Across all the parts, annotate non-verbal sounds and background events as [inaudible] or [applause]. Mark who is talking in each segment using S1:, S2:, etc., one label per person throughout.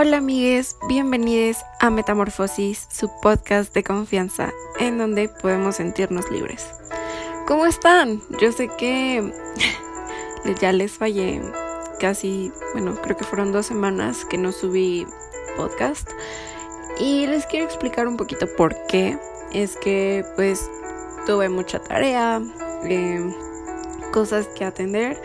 S1: Hola amigues, bienvenidos a Metamorfosis, su podcast de confianza, en donde podemos sentirnos libres. ¿Cómo están? Yo sé que [laughs] ya les fallé casi, bueno, creo que fueron dos semanas que no subí podcast. Y les quiero explicar un poquito por qué. Es que pues tuve mucha tarea, eh, cosas que atender.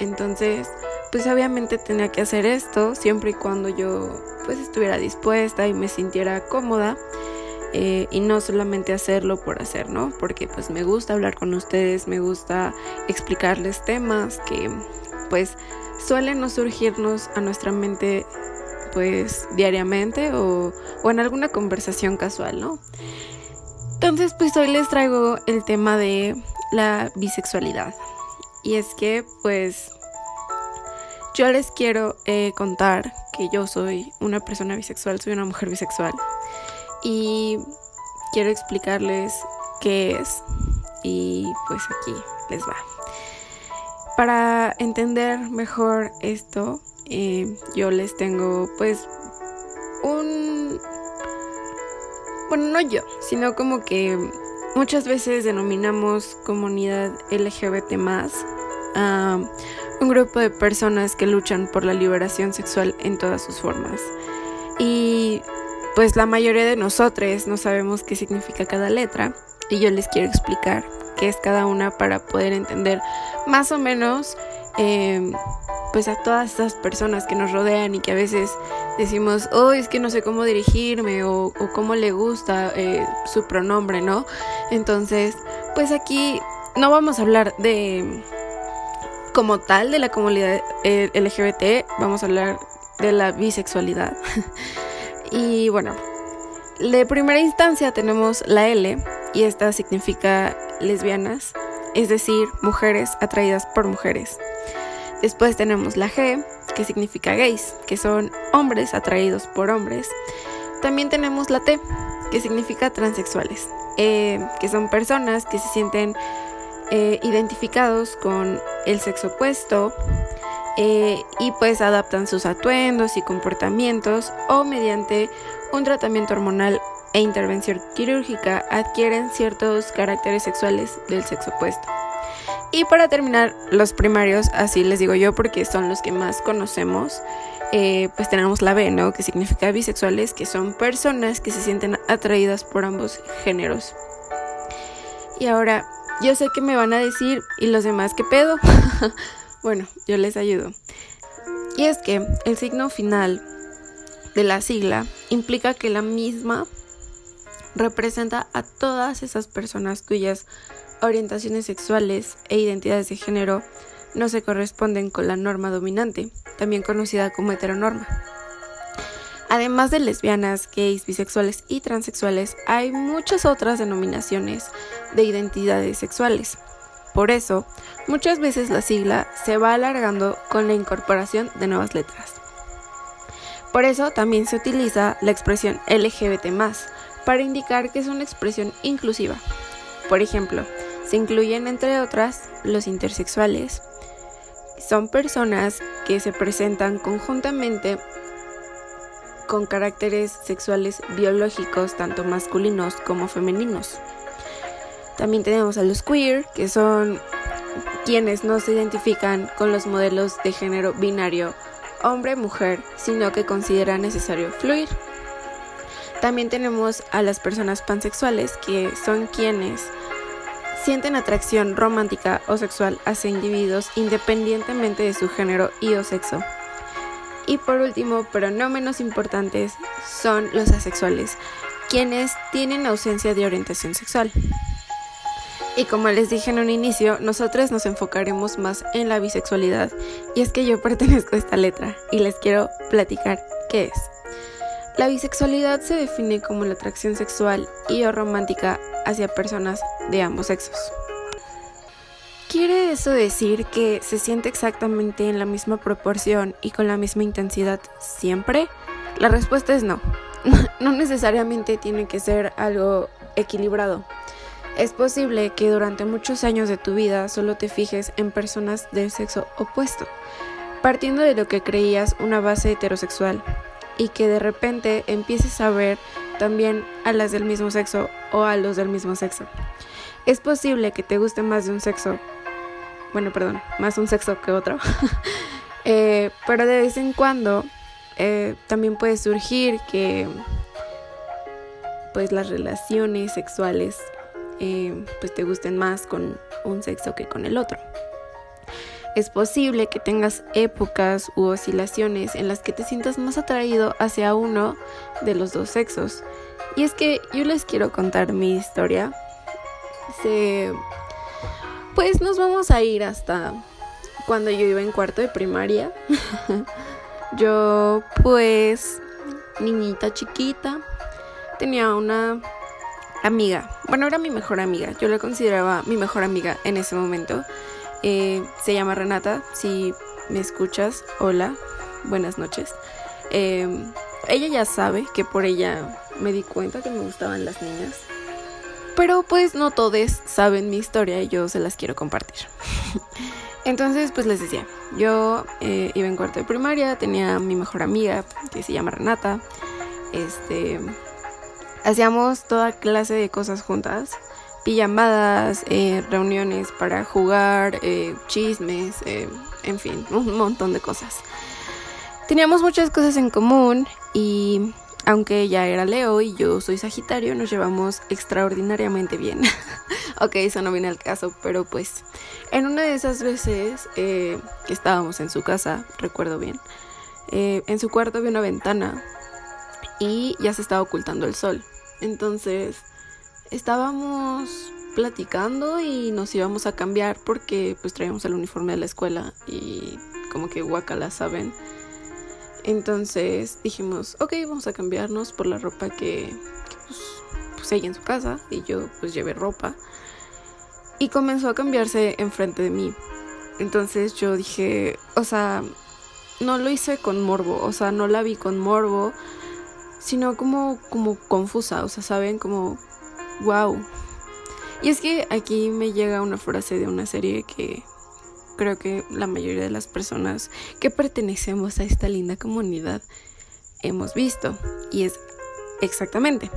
S1: Entonces pues obviamente tenía que hacer esto siempre y cuando yo pues estuviera dispuesta y me sintiera cómoda eh, y no solamente hacerlo por hacer, ¿no? Porque pues me gusta hablar con ustedes, me gusta explicarles temas que pues suelen no surgirnos a nuestra mente pues diariamente o, o en alguna conversación casual, ¿no? Entonces pues hoy les traigo el tema de la bisexualidad. Y es que pues yo les quiero eh, contar que yo soy una persona bisexual, soy una mujer bisexual. Y quiero explicarles qué es. Y pues aquí les va. Para entender mejor esto, eh, yo les tengo pues un... Bueno, no yo, sino como que muchas veces denominamos comunidad LGBT más a un grupo de personas que luchan por la liberación sexual en todas sus formas. Y pues la mayoría de nosotros no sabemos qué significa cada letra y yo les quiero explicar qué es cada una para poder entender más o menos em, pues a todas estas personas que nos rodean y que a veces decimos, oh, es que no sé cómo dirigirme o, cómo le gusta eh, su pronombre, ¿no? Entonces, pues aquí no vamos a hablar de como tal de la comunidad eh, LGBT, vamos a hablar de la bisexualidad. [laughs] y bueno, de primera instancia tenemos la L y esta significa lesbianas, es decir, mujeres atraídas por mujeres. Después tenemos la G, que significa gays, que son hombres atraídos por hombres. También tenemos la T, que significa transexuales, eh, que son personas que se sienten eh, identificados con el sexo opuesto eh, y pues adaptan sus atuendos y comportamientos o mediante un tratamiento hormonal e intervención quirúrgica adquieren ciertos caracteres sexuales del sexo opuesto. Y para terminar, los primarios, así les digo yo porque son los que más conocemos, eh, pues tenemos la B, ¿no? Que significa bisexuales, que son personas que se sienten atraídas por ambos géneros. Y ahora, yo sé que me van a decir, ¿y los demás qué pedo? [laughs] bueno, yo les ayudo. Y es que el signo final de la sigla implica que la misma representa a todas esas personas cuyas orientaciones sexuales e identidades de género no se corresponden con la norma dominante, también conocida como heteronorma. Además de lesbianas, gays, bisexuales y transexuales, hay muchas otras denominaciones de identidades sexuales. Por eso, muchas veces la sigla se va alargando con la incorporación de nuevas letras. Por eso también se utiliza la expresión LGBT para indicar que es una expresión inclusiva. Por ejemplo, se incluyen entre otras los intersexuales. Son personas que se presentan conjuntamente con caracteres sexuales biológicos tanto masculinos como femeninos. También tenemos a los queer, que son quienes no se identifican con los modelos de género binario hombre-mujer, sino que consideran necesario fluir. También tenemos a las personas pansexuales, que son quienes sienten atracción romántica o sexual hacia individuos independientemente de su género y o sexo. Y por último, pero no menos importantes, son los asexuales, quienes tienen ausencia de orientación sexual. Y como les dije en un inicio, nosotros nos enfocaremos más en la bisexualidad. Y es que yo [laughs] pertenezco a esta letra y les quiero platicar qué es. La bisexualidad se define como la atracción sexual y o romántica hacia personas de ambos sexos. ¿Quiere eso decir que se siente exactamente en la misma proporción y con la misma intensidad siempre? La respuesta es no. [laughs] No necesariamente tiene que ser algo equilibrado. Es posible que durante muchos años de tu vida solo te fijes en personas del sexo opuesto, partiendo de lo que creías una base heterosexual. y que de repente empieces a ver también a las del mismo sexo o a los del mismo sexo. Es posible que te guste más de un sexo, bueno, perdón, más un sexo que otro, [laughs] eh, pero de vez en cuando eh, también puede surgir que pues las relaciones sexuales eh, pues te gusten más con un sexo que con el otro. Es posible que tengas épocas u oscilaciones en las que te sientas más atraído hacia uno de los dos sexos. Y es que yo les quiero contar mi historia. Pues nos vamos a ir hasta cuando yo iba en cuarto de primaria. [laughs] yo pues niñita chiquita tenía una amiga. Bueno, era mi mejor amiga. Yo la consideraba mi mejor amiga en ese momento. Eh, se llama Renata. Si me escuchas, hola, buenas noches. Em, ella ya sabe que por ella me di cuenta que me gustaban las niñas. Pero pues no todos saben mi historia y yo se las quiero compartir. [laughs] Entonces, pues les decía, yo eh, iba en cuarto de primaria, tenía mi mejor amiga que se llama Renata. Este, hacíamos toda clase de cosas juntas pijamadas, eh, reuniones para jugar, eh, chismes, en fin, un montón de cosas. Teníamos muchas cosas en común y aunque ella era Leo y yo soy Sagitario, nos llevamos extraordinariamente bien. [laughs] ok, eso no viene al caso, pero pues en una de esas veces que estábamos en su casa, recuerdo bien, en su cuarto había una ventana y ya se estaba ocultando el sol. Entonces estábamos platicando y nos íbamos a cambiar porque pues traíamos el uniforme de la escuela y como que guacala, ¿saben? Entonces dijimos, ok, vamos a cambiarnos por la ropa que, pues, pues, en su casa y yo pues llevé ropa. Y comenzó a cambiarse enfrente de mí. Entonces yo dije, o sea, no lo hice con morbo, o sea, no la vi con morbo, sino como, como confusa, o sea, ¿saben? Como wow. Y es que aquí me llega una frase de una serie que creo que la mayoría de las personas que pertenecemos a esta linda comunidad hemos visto. Y es exactamente,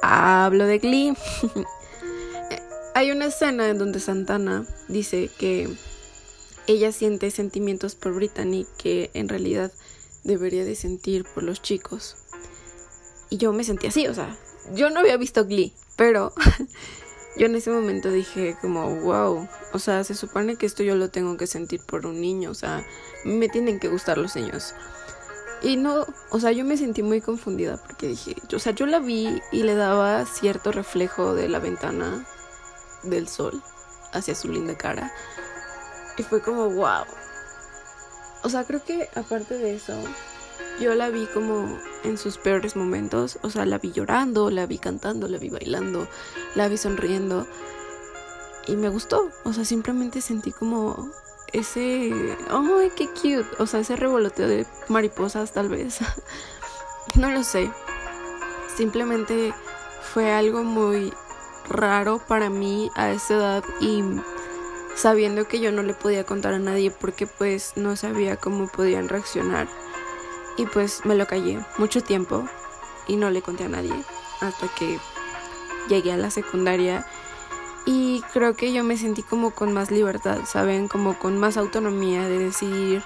S1: hablo de Glee. [laughs] Hay una escena en donde Santana dice que ella siente sentimientos por Brittany que en realidad debería de sentir por los chicos. Y yo me sentí así, o sea, yo no había visto Glee, pero [laughs] yo en ese momento dije como, wow, o sea, se supone que esto yo lo tengo que sentir por un niño, o sea, me tienen que gustar los niños. Y no, o sea, yo me sentí muy confundida porque dije, o sea, yo la vi y le daba cierto reflejo de la ventana del sol hacia su linda cara. Y fue como, wow. O sea, creo que aparte de eso, yo la vi como en sus peores momentos, o sea, la vi llorando, la vi cantando, la vi bailando, la vi sonriendo. Y me gustó, o sea, simplemente sentí como ese, ay, qué cute, o sea, ese revoloteo de mariposas tal vez, [laughs] no lo sé, simplemente fue algo muy raro para mí a esa edad y sabiendo que yo no le podía contar a nadie porque pues no sabía cómo podían reaccionar y pues me lo callé mucho tiempo y no le conté a nadie hasta que llegué a la secundaria y creo que yo me sentí como con más libertad, ¿saben? Como con más autonomía de decidir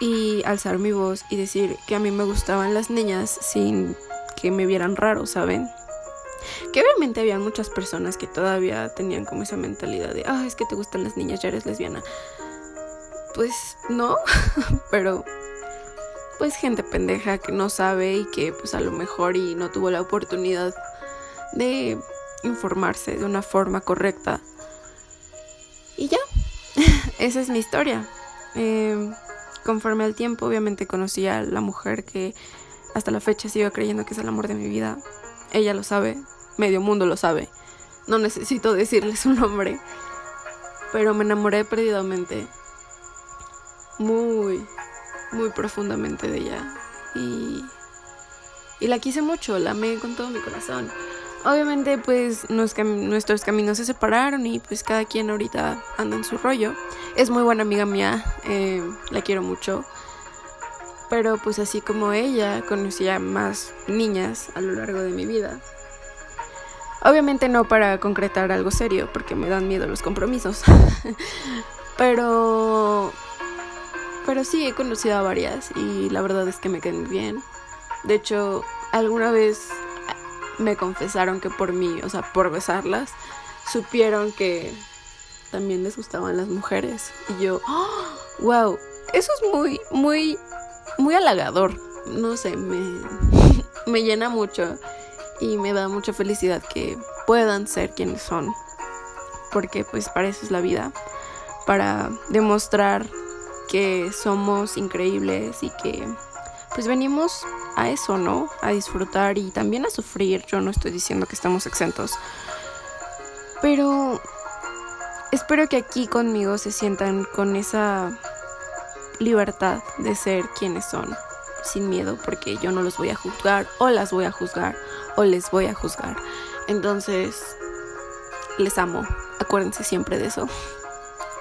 S1: y alzar mi voz y decir que a mí me gustaban las niñas sin que me vieran raro, ¿saben? Que obviamente había muchas personas que todavía tenían como esa mentalidad de, ah, es que te gustan las niñas, ya eres lesbiana. Pues no, [laughs] pero pues gente pendeja que no sabe y que pues a lo mejor y no tuvo la oportunidad de informarse de una forma correcta. Y ya, [laughs] esa es mi historia. Em, conforme al tiempo, obviamente conocí a la mujer que hasta la fecha sigo creyendo que es el amor de mi vida. Ella lo sabe, medio mundo lo sabe. No necesito decirle su nombre. Pero me enamoré perdidamente. Muy, muy profundamente de ella. Y, y la quise mucho, la amé con todo mi corazón. Obviamente pues nuestros caminos se separaron y pues cada quien ahorita anda en su rollo. Es muy buena amiga mía, eh, la quiero mucho. Pero pues así como ella, conocía más niñas a lo largo de mi vida. Obviamente no para concretar algo serio, porque me dan miedo los compromisos. [laughs] pero... Pero sí, he conocido a varias y la verdad es que me quedé bien. De hecho, alguna vez me confesaron que por mí, o sea, por besarlas, supieron que también les gustaban las mujeres. Y yo, wow, eso es muy, muy, muy halagador. No sé, me, [laughs] me llena mucho y me da mucha felicidad que puedan ser quienes son. Porque pues para eso es la vida. Para demostrar que somos increíbles y que pues venimos a eso, ¿no? A disfrutar y también a sufrir. Yo no estoy diciendo que estamos exentos. Pero espero que aquí conmigo se sientan con esa libertad de ser quienes son, sin miedo, porque yo no los voy a juzgar o las voy a juzgar o les voy a juzgar. Entonces, les amo. Acuérdense siempre de eso.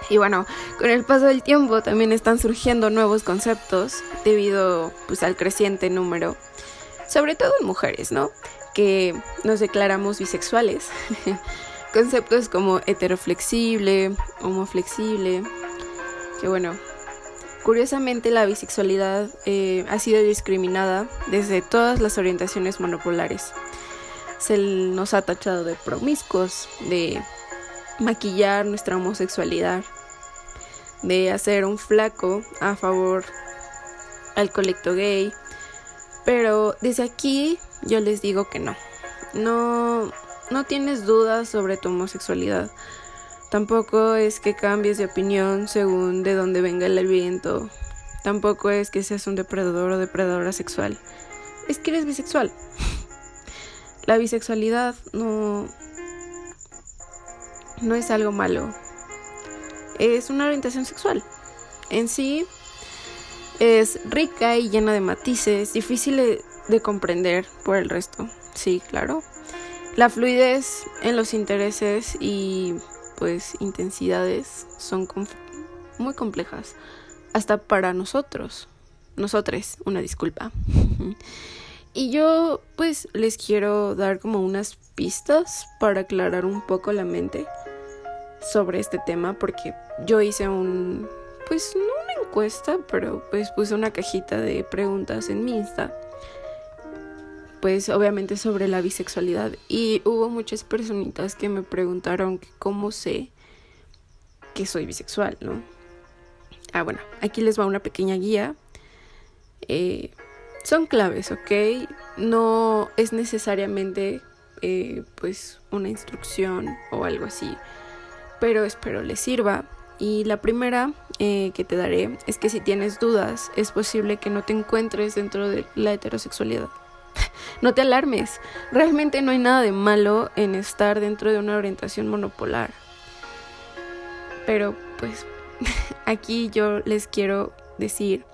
S1: Y bueno, con el paso del tiempo también están surgiendo nuevos conceptos debido pues al creciente número, sobre todo en mujeres, ¿no? Que nos declaramos bisexuales. [laughs] conceptos como heteroflexible, homoflexible, que bueno, curiosamente la bisexualidad eh, ha sido discriminada desde todas las orientaciones monopolares. Se nos ha tachado de promiscuos, de maquillar nuestra homosexualidad, de hacer un flaco a favor al colecto gay, pero desde aquí yo les digo que no. No, no tienes dudas sobre tu homosexualidad. Tampoco es que cambies de opinión según de dónde venga el viento. Tampoco es que seas un depredador o depredadora sexual. Es que eres bisexual. [laughs] La bisexualidad no no es algo malo. Es una orientación sexual. En sí es rica y llena de matices, difícil de, de comprender por el resto. Sí, claro. La fluidez en los intereses y pues intensidades son muy complejas, hasta para nosotros, nosotros, una disculpa. [laughs] y yo pues les quiero dar como unas pistas para aclarar un poco la mente sobre este tema porque yo hice un pues no una encuesta, pero pues puse una cajita de preguntas en mi Insta pues obviamente sobre la bisexualidad y hubo muchas personitas que me preguntaron cómo sé que soy bisexual, ¿no? Ah, bueno, aquí les va una pequeña guía. Eh, son claves, ¿ok? No es necesariamente eh, pues una instrucción o algo así, pero espero les sirva. Y la primera eh, que te daré es que si tienes dudas, es posible que no te encuentres dentro de la heterosexualidad. [laughs] no te alarmes, realmente no hay nada de malo en estar dentro de una orientación monopolar. Pero pues [laughs] aquí yo les quiero decir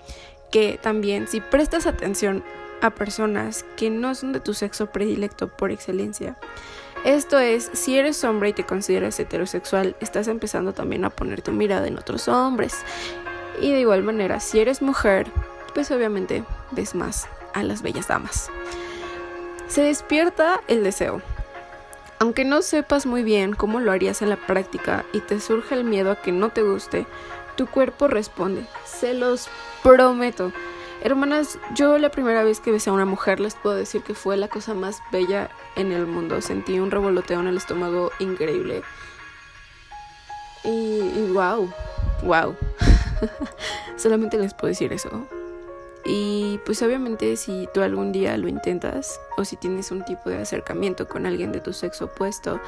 S1: que también si prestas atención a personas que no son de tu sexo predilecto por excelencia, esto es, si eres hombre y te consideras heterosexual, estás empezando también a poner tu mirada en otros hombres. Y de igual manera, si eres mujer, pues obviamente ves más a las bellas damas. Se despierta el deseo. Aunque no sepas muy bien cómo lo harías en la práctica y te surge el miedo a que no te guste, tu cuerpo responde. Se los prometo. Hermanas, yo la primera vez que besé a una mujer les puedo decir que fue la cosa más bella en el mundo. Sentí un revoloteo en el estómago increíble. Y, wow, wow. [laughs] Solamente les puedo decir eso. Y pues obviamente si tú algún día lo intentas o si tienes un tipo de acercamiento con alguien de tu sexo opuesto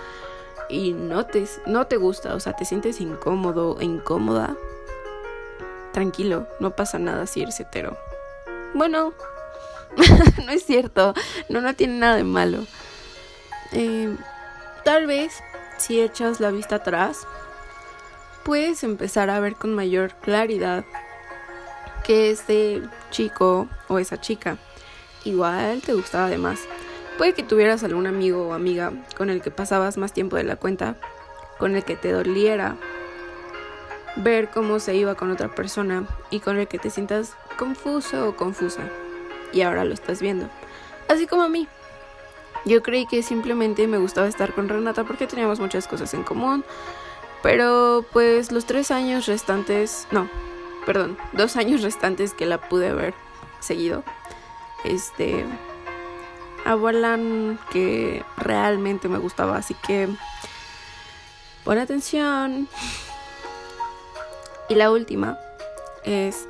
S1: y no te, no te gusta, o sea, te sientes incómodo e incómoda, tranquilo, no pasa nada si eres hetero. Bueno, [laughs] no es cierto, no, no tiene nada de malo. Eh, tal vez si echas la vista atrás, puedes empezar a ver con mayor claridad que ese chico o esa chica igual te gustaba además. Puede que tuvieras algún amigo o amiga con el que pasabas más tiempo de la cuenta, con el que te doliera ver cómo se iba con otra persona y con el que te sientas confuso o confusa. Y ahora lo estás viendo. Así como a mí. Yo creí que simplemente me gustaba estar con Renata porque teníamos muchas cosas en común. Pero pues los tres años restantes, no, perdón, dos años restantes que la pude haber seguido, este, avalan que realmente me gustaba. Así que, pon atención. Y la última es,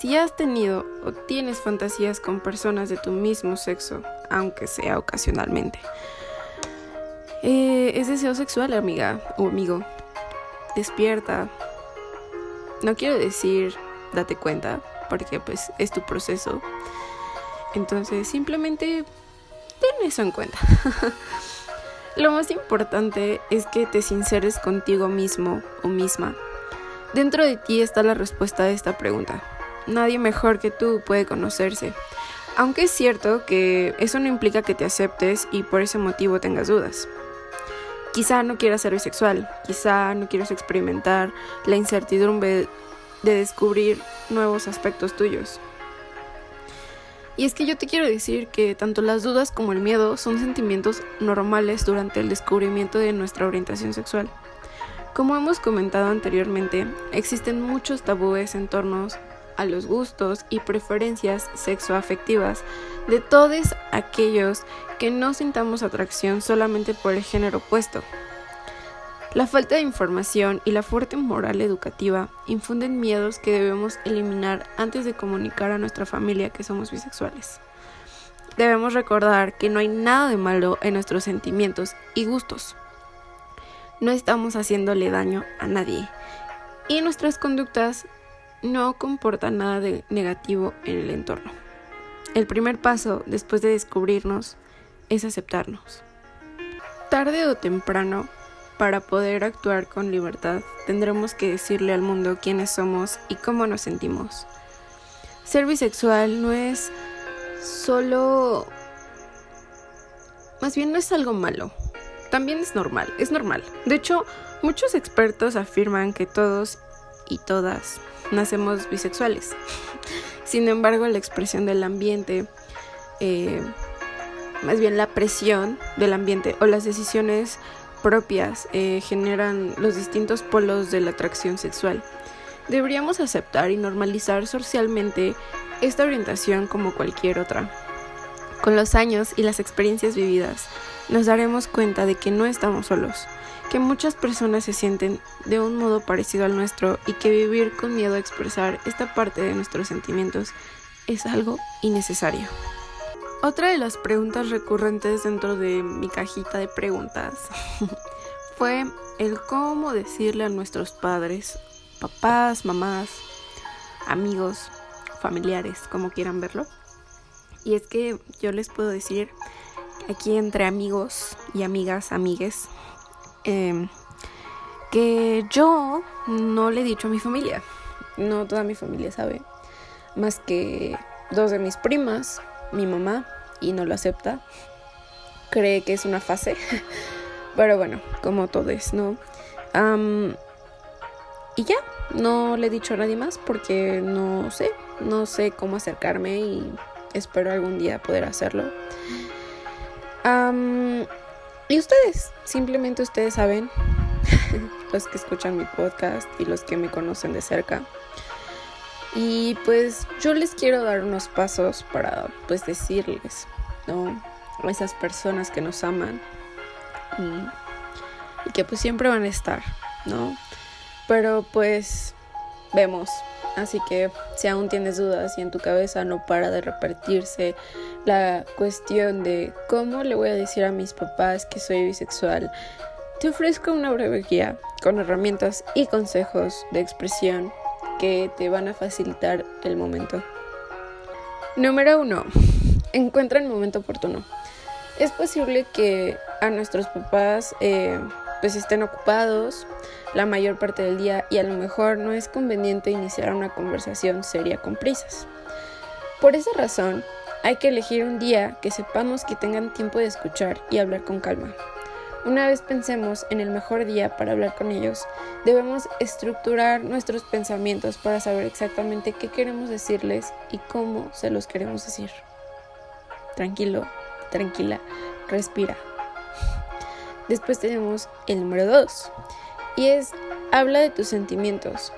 S1: si has tenido o tienes fantasías con personas de tu mismo sexo, aunque sea ocasionalmente, eh, es deseo sexual, amiga o amigo. Despierta. No quiero decir date cuenta, porque pues es tu proceso. Entonces simplemente ten eso en cuenta. [laughs] Lo más importante es que te sinceres contigo mismo o misma Dentro de ti está la respuesta a esta pregunta. Nadie mejor que tú puede conocerse. Aunque es cierto que eso no implica que te aceptes y por ese motivo tengas dudas. Quizá no quieras ser bisexual, quizá no quieras experimentar la incertidumbre de descubrir nuevos aspectos tuyos. Y es que yo te quiero decir que tanto las dudas como el miedo son sentimientos normales durante el descubrimiento de nuestra orientación sexual. Como hemos comentado anteriormente, existen muchos tabúes en torno a los gustos y preferencias sexoafectivas de todos aquellos que no sintamos atracción solamente por el género opuesto. La falta de información y la fuerte moral educativa infunden miedos que debemos eliminar antes de comunicar a nuestra familia que somos bisexuales. Debemos recordar que no hay nada de malo en nuestros sentimientos y gustos no estamos haciéndole daño a nadie y nuestras conductas no comportan nada de negativo en el entorno. El primer paso después de descubrirnos es aceptarnos. Tarde o temprano, para poder actuar con libertad, tendremos que decirle al mundo quiénes somos y cómo nos sentimos. Ser bisexual no es solo... Más bien no es algo malo, también es normal, es normal. De hecho, muchos expertos afirman que todos y todas nacemos bisexuales. [laughs] Sin embargo, la expresión del ambiente, eh, más bien la presión del ambiente o las decisiones propias eh, generan los distintos polos de la atracción sexual. Deberíamos aceptar y normalizar socialmente esta orientación como cualquier otra. Con los años y las experiencias vividas, nos daremos cuenta de que no estamos solos, que muchas personas se sienten de un modo parecido al nuestro y que vivir con miedo a expresar esta parte de nuestros sentimientos es algo innecesario. Otra de las preguntas recurrentes dentro de mi cajita de preguntas [laughs] fue el cómo decirle a nuestros padres, papás, mamás, amigos, familiares, como quieran verlo. Y es que yo les puedo decir aquí entre amigos y amigas, amigues, em, que yo no le he dicho a mi familia. No toda mi familia sabe. Más que dos de mis primas, mi mamá, y no lo acepta. Cree que es una fase. [laughs] Pero bueno, como todo es, ¿no? y ya, no le he dicho a nadie más porque no sé, no sé cómo acercarme y espero algún día poder hacerlo y ustedes, simplemente ustedes saben, [laughs] los que escuchan mi podcast y los que me conocen de cerca. Y pues yo les quiero dar unos pasos para pues decirles, ¿no? A esas personas que nos aman y, que pues siempre van a estar, ¿no? Pero pues vemos. Así que si aún tienes dudas y en tu cabeza no para de repetirse la cuestión de cómo le voy a decir a mis papás que soy bisexual, te ofrezco una breve guía con herramientas y consejos de expresión que te van a facilitar el momento. Número 1. Encuentra el momento oportuno. Es posible que a nuestros papás eh, pues estén ocupados la mayor parte del día y a lo mejor no es conveniente iniciar una conversación seria con prisas. Por esa razón, hay que elegir un día que sepamos que tengan tiempo de escuchar y hablar con calma. Una vez pensemos en el mejor día para hablar con ellos, debemos estructurar nuestros pensamientos para saber exactamente qué queremos decirles y cómo se los queremos decir. Tranquilo, tranquila, respira. Después tenemos el número 2 y es habla de tus sentimientos.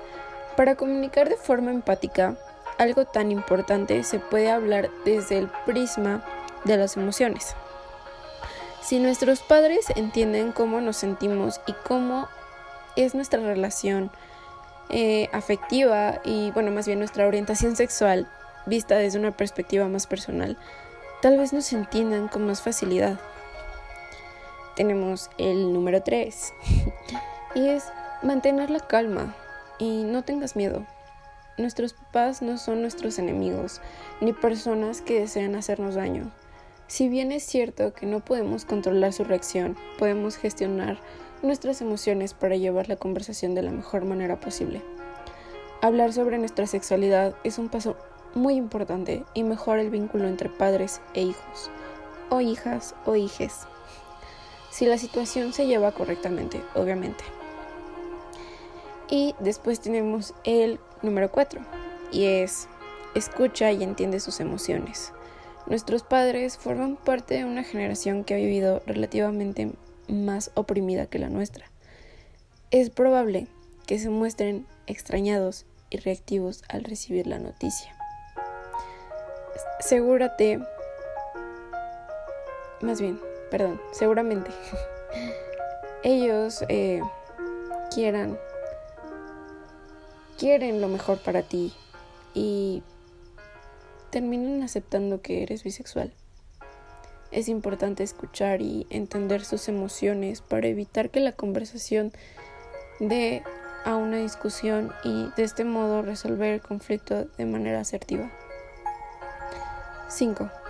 S1: Para comunicar de forma empática, algo tan importante se puede hablar desde el prisma de las emociones. Si nuestros padres entienden cómo nos sentimos y cómo es nuestra relación eh, afectiva y, bueno, más bien nuestra orientación sexual vista desde una perspectiva más personal, tal vez nos entiendan con más facilidad. Tenemos el número 3 [laughs] y es mantener la calma y no tengas miedo. Nuestros papás no son nuestros enemigos ni personas que desean hacernos daño. Si bien es cierto que no podemos controlar su reacción, podemos gestionar nuestras emociones para llevar la conversación de la mejor manera posible. Hablar sobre nuestra sexualidad es un paso muy importante y mejora el vínculo entre padres e hijos, o hijas o hijes, si la situación se lleva correctamente, obviamente. Y después tenemos el número 4, y es escucha y entiende sus emociones. Nuestros padres forman parte de una generación que ha vivido relativamente más oprimida que la nuestra. Es probable que se muestren extrañados y reactivos al recibir la noticia. Segúrate, más bien, perdón, seguramente [laughs] ellos eh, quieran, quieren lo mejor para ti y terminan aceptando que eres bisexual. Es importante escuchar y entender sus emociones para evitar que la conversación dé a una discusión y de este modo resolver el conflicto de manera asertiva. 5.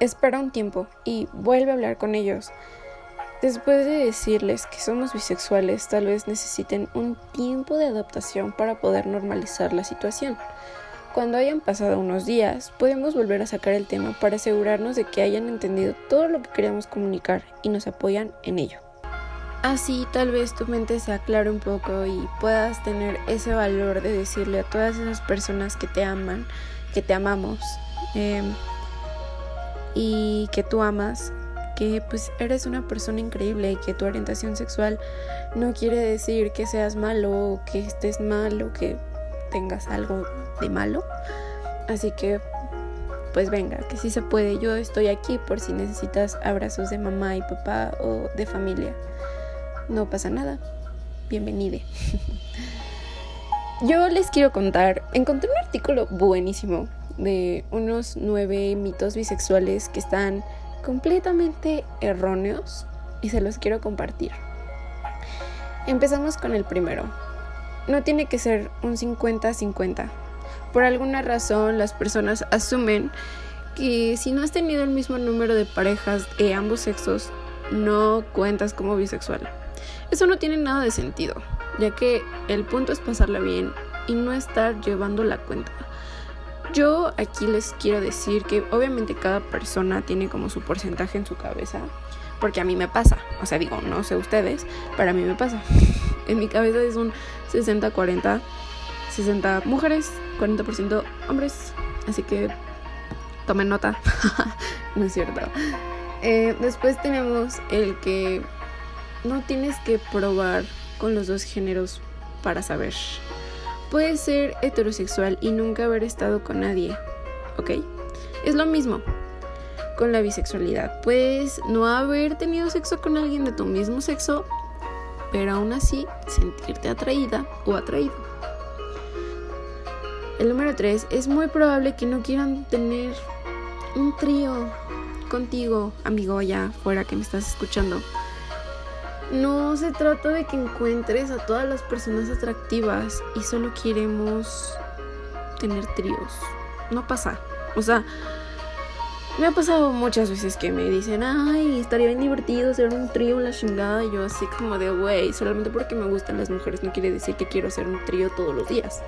S1: Espera un tiempo y vuelve a hablar con ellos. Después de decirles que somos bisexuales, tal vez necesiten un tiempo de adaptación para poder normalizar la situación. Cuando hayan pasado unos días, podemos volver a sacar el tema para asegurarnos de que hayan entendido todo lo que queríamos comunicar y nos apoyan en ello. Así tal vez tu mente se aclare un poco y puedas tener ese valor de decirle a todas esas personas que te aman, que te amamos em, y que tú amas, que pues eres una persona increíble y que tu orientación sexual no quiere decir que seas malo o que estés mal o que tengas algo de malo. Así que, pues venga, que si se puede. Yo estoy aquí por si necesitas abrazos de mamá y papá o de familia. No pasa nada. Bienvenide. [laughs] Yo les quiero contar, encontré un artículo buenísimo de unos nueve mitos bisexuales que están completamente erróneos y se los quiero compartir. Empezamos con el primero no tiene que ser un 50-50. Por alguna razón las personas asumen que si no has tenido el mismo número de parejas de ambos sexos, no cuentas como bisexual. Eso no tiene nada de sentido, ya que el punto es pasarla bien y no estar llevando la cuenta. Yo aquí les quiero decir que obviamente cada persona tiene como su porcentaje en su cabeza, porque a mí me pasa, o sea, digo, no sé ustedes, pero a mí me pasa. [laughs] En mi cabeza es un 60-40, 60 mujeres, 40% hombres. Así que tomen nota. [laughs] no es cierto. Eh, después tenemos el que no tienes que probar con los dos géneros para saber. Puedes ser heterosexual y nunca haber estado con nadie, ¿ok? Es lo mismo con la bisexualidad. Puedes no haber tenido sexo con alguien de tu mismo sexo pero aún así sentirte atraída o atraído. El número 3 es muy probable que no quieran tener un trío contigo, amigo ya fuera que me estás escuchando. No se trata de que encuentres a todas las personas atractivas y solo queremos tener tríos. No pasa. O sea, me ha pasado muchas veces que me dicen, ay, estaría bien divertido ser un trío en la chingada. Y yo así como de, güey, solamente porque me gustan las mujeres no quiere decir que quiero hacer un trío todos los días.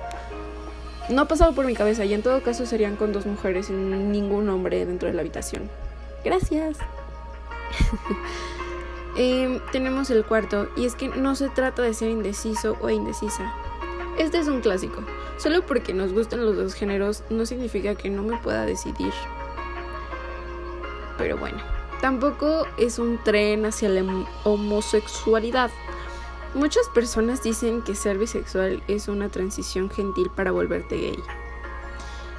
S1: No ha pasado por mi cabeza y en todo caso serían con dos mujeres y ningún hombre dentro de la habitación. Gracias. [laughs] Em, tenemos el cuarto, y es que no se trata de ser indeciso o indecisa. Este es un clásico. Solo porque nos gustan los dos géneros no significa que no me pueda decidir. Pero bueno, tampoco es un tren hacia la homosexualidad. Muchas personas dicen que ser bisexual es una transición gentil para volverte gay.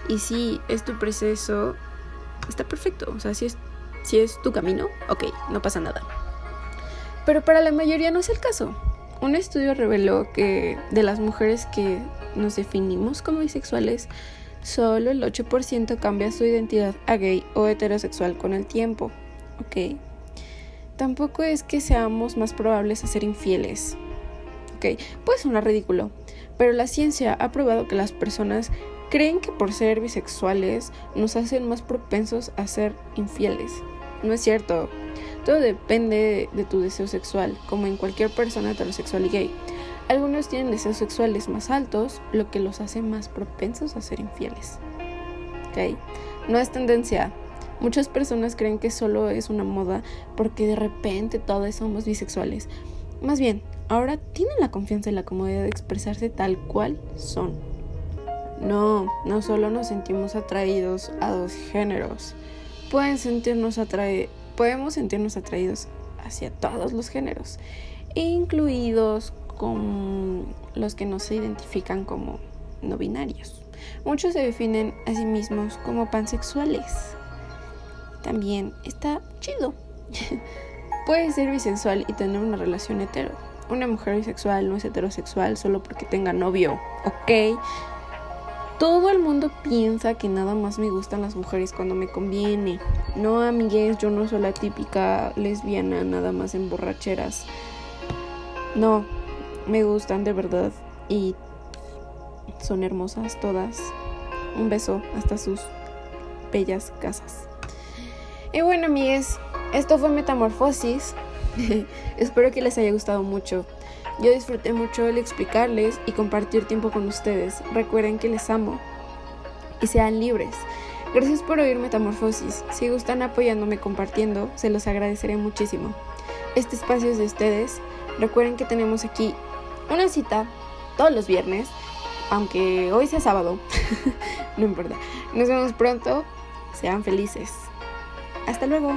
S1: Y si es tu proceso, está perfecto. O sea, si es, si es tu camino, ok, no pasa nada. Pero para la mayoría no es el caso. Un estudio reveló que de las mujeres que nos definimos como bisexuales, solo el 8% cambia su identidad a gay o heterosexual con el tiempo. Ok. Tampoco es que seamos más probables a ser infieles. Ok, puede sonar ridículo, pero la ciencia ha probado que las personas creen que por ser bisexuales nos hacen más propensos a ser infieles. No es cierto. Todo depende de tu deseo sexual, como en cualquier persona heterosexual y gay. Algunos tienen deseos sexuales más altos, lo que los hace más propensos a ser infieles. ¿Ok? No es tendencia. Muchas personas creen que solo es una moda porque de repente todos somos bisexuales. Más bien, ahora tienen la confianza y la comodidad de expresarse tal cual son. No, no solo nos sentimos atraídos a dos géneros. Pueden sentirnos atraídos podemos sentirnos atraídos hacia todos los géneros, incluidos con los que no se identifican como no binarios. Muchos se definen a sí mismos como pansexuales. También está chido. [laughs] Puede ser bisexual y tener una relación hetero. Una mujer bisexual no es heterosexual solo porque tenga novio, ¿ok? Todo el mundo piensa que nada más me gustan las mujeres cuando me conviene. No, amigues, yo no soy la típica lesbiana nada más en borracheras. No, me gustan de verdad y son hermosas todas. Un beso hasta sus bellas casas. Y bueno, amigues, esto fue Metamorfosis. [laughs] Espero que les haya gustado mucho. Yo disfruté mucho el explicarles y compartir tiempo con ustedes. Recuerden que les amo y sean libres. Gracias por oír Metamorfosis. Si gustan apoyándome compartiendo, se los agradeceré muchísimo. Este espacio es de ustedes. Recuerden que tenemos aquí una cita todos los viernes, aunque hoy sea sábado. [laughs] no importa. Nos vemos pronto. Sean felices. Hasta luego.